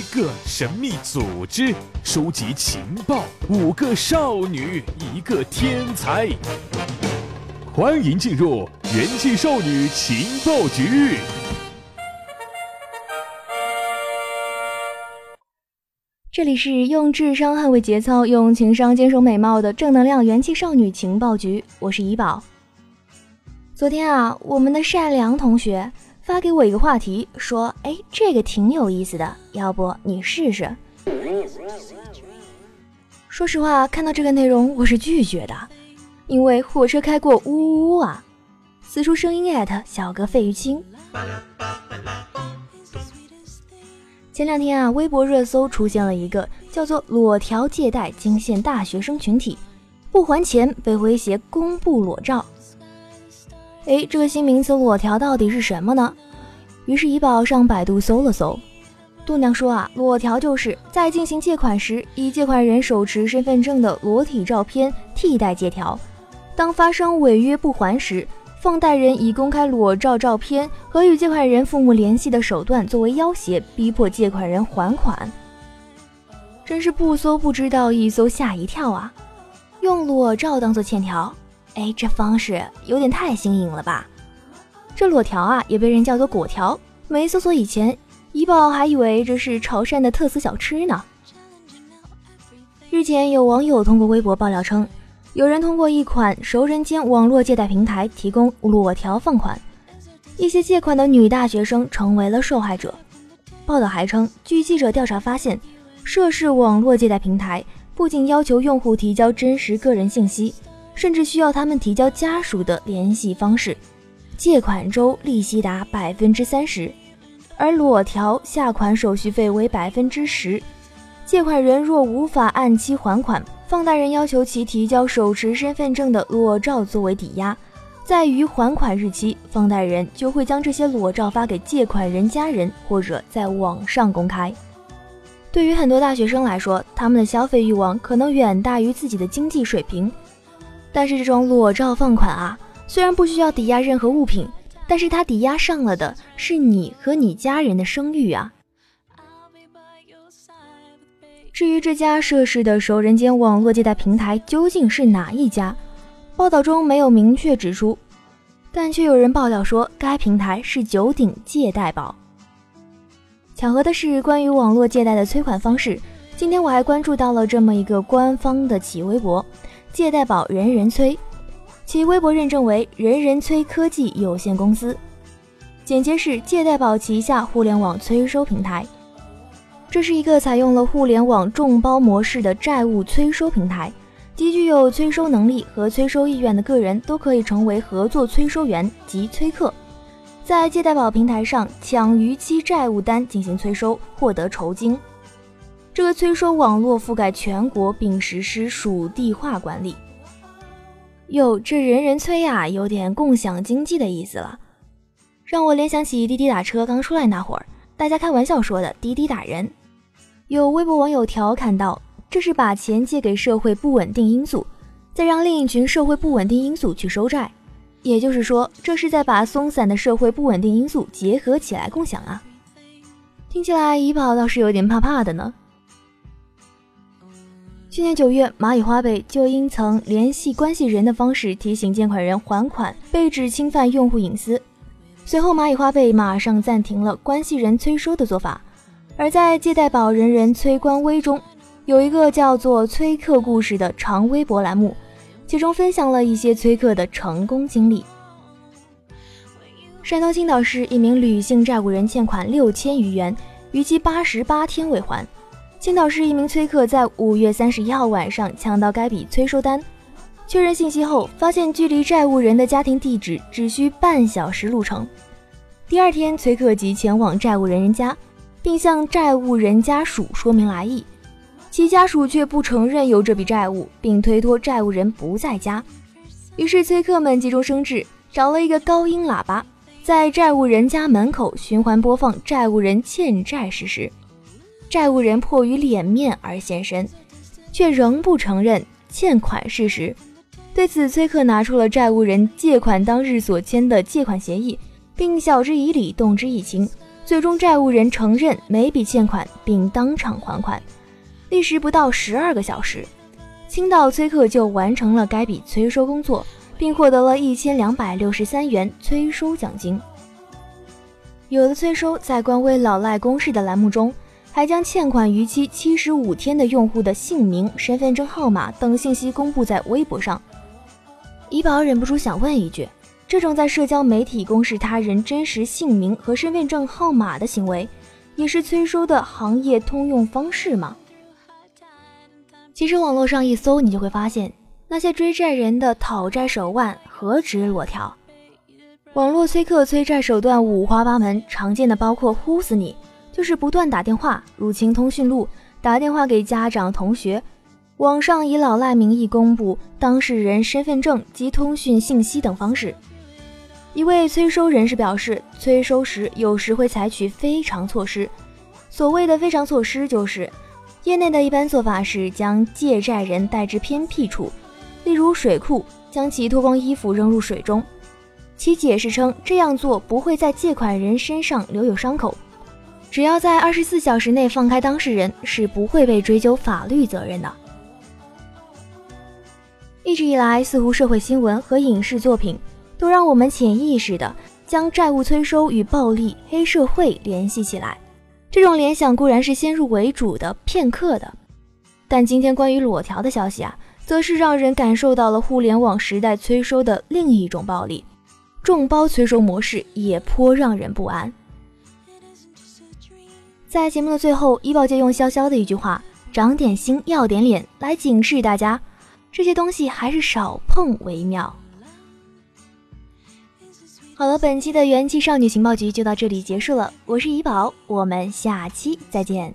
一个神秘组织，收集情报，五个少女，一个天才。欢迎进入元气少女情报局。这里是用智商捍卫节操，用情商坚守美貌的正能量元气少女情报局。我是怡宝。昨天啊，我们的善良同学。发给我一个话题，说：“哎，这个挺有意思的，要不你试试？”说实话，看到这个内容我是拒绝的，因为火车开过，呜呜呜啊！此处声音艾特小哥费玉清。前两天啊，微博热搜出现了一个叫做“裸条借贷惊现大学生群体，不还钱被威胁公布裸照”。哎，这个新名词“裸条”到底是什么呢？于是怡宝上百度搜了搜，度娘说啊，裸条就是在进行借款时，以借款人手持身份证的裸体照片替代借条；当发生违约不还时，放贷人以公开裸照照片和与借款人父母联系的手段作为要挟，逼迫借款人还款。真是不搜不知道，一搜吓一跳啊！用裸照当做欠条。哎，这方式有点太新颖了吧？这裸条啊，也被人叫做果条。没搜索以前，怡宝还以为这是潮汕的特色小吃呢。日前，有网友通过微博爆料称，有人通过一款熟人间网络借贷平台提供裸条放款，一些借款的女大学生成为了受害者。报道还称，据记者调查发现，涉事网络借贷平台不仅要求用户提交真实个人信息。甚至需要他们提交家属的联系方式，借款周利息达百分之三十，而裸条下款手续费为百分之十。借款人若无法按期还款，放贷人要求其提交手持身份证的裸照作为抵押，在于还款日期，放贷人就会将这些裸照发给借款人家人或者在网上公开。对于很多大学生来说，他们的消费欲望可能远大于自己的经济水平。但是这种裸照放款啊，虽然不需要抵押任何物品，但是它抵押上了的是你和你家人的声誉啊。至于这家涉事的熟人间网络借贷平台究竟是哪一家，报道中没有明确指出，但却有人爆料说该平台是九鼎借贷宝。巧合的是，关于网络借贷的催款方式，今天我还关注到了这么一个官方的企微博。借贷宝人人催，其微博认证为人人催科技有限公司，简介是借贷宝旗下互联网催收平台。这是一个采用了互联网众包模式的债务催收平台，即具有催收能力和催收意愿的个人都可以成为合作催收员及催客，在借贷宝平台上抢逾期债务单进行催收，获得酬金。这个催收网络覆盖全国，并实施属地化管理。哟，这人人催呀，有点共享经济的意思了，让我联想起滴滴打车刚出来那会儿，大家开玩笑说的滴滴打人。有微博网友调侃道：“这是把钱借给社会不稳定因素，再让另一群社会不稳定因素去收债。”也就是说，这是在把松散的社会不稳定因素结合起来共享啊。听起来怡宝倒是有点怕怕的呢。去年九月，蚂蚁花呗就因曾联系关系人的方式提醒借款人还款，被指侵犯用户隐私。随后，蚂蚁花呗马上暂停了关系人催收的做法。而在借贷宝人人催官微中，有一个叫做“催客故事”的长微博栏目，其中分享了一些催客的成功经历。山东青岛市一名女性债务人欠款六千余元，逾期八十八天未还。青岛市一名催客在五月三十一号晚上抢到该笔催收单，确认信息后，发现距离债务人的家庭地址只需半小时路程。第二天，催客即前往债务人人家，并向债务人家属说明来意，其家属却不承认有这笔债务，并推脱债务人不在家。于是，催客们急中生智，找了一个高音喇叭，在债务人家门口循环播放债务人欠债事实。债务人迫于脸面而现身，却仍不承认欠款事实。对此，崔克拿出了债务人借款当日所签的借款协议，并晓之以理，动之以情，最终债务人承认每笔欠款，并当场还款。历时不到十二个小时，青岛崔克就完成了该笔催收工作，并获得了一千两百六十三元催收奖金。有的催收在官微“老赖公示”的栏目中，还将欠款逾期七十五天的用户的姓名、身份证号码等信息公布在微博上。怡宝忍不住想问一句：这种在社交媒体公示他人真实姓名和身份证号码的行为，也是催收的行业通用方式吗？其实网络上一搜，你就会发现那些追债人的讨债手腕何止裸条。网络催客催债手段五花八门，常见的包括呼死你，就是不断打电话入侵通讯录，打电话给家长、同学，网上以老赖名义公布当事人身份证及通讯信息等方式。一位催收人士表示，催收时有时会采取非常措施。所谓的非常措施，就是业内的一般做法是将借债人带至偏僻处，例如水库，将其脱光衣服扔入水中。其解释称，这样做不会在借款人身上留有伤口，只要在二十四小时内放开当事人，是不会被追究法律责任的。一直以来，似乎社会新闻和影视作品都让我们潜意识的将债务催收与暴力、黑社会联系起来。这种联想固然是先入为主的、片刻的，但今天关于裸条的消息啊，则是让人感受到了互联网时代催收的另一种暴力。众包催收模式也颇让人不安。在节目的最后，医保界用潇潇的一句话“长点心，要点脸”来警示大家，这些东西还是少碰为妙。好了，本期的元气少女情报局就到这里结束了，我是怡宝，我们下期再见。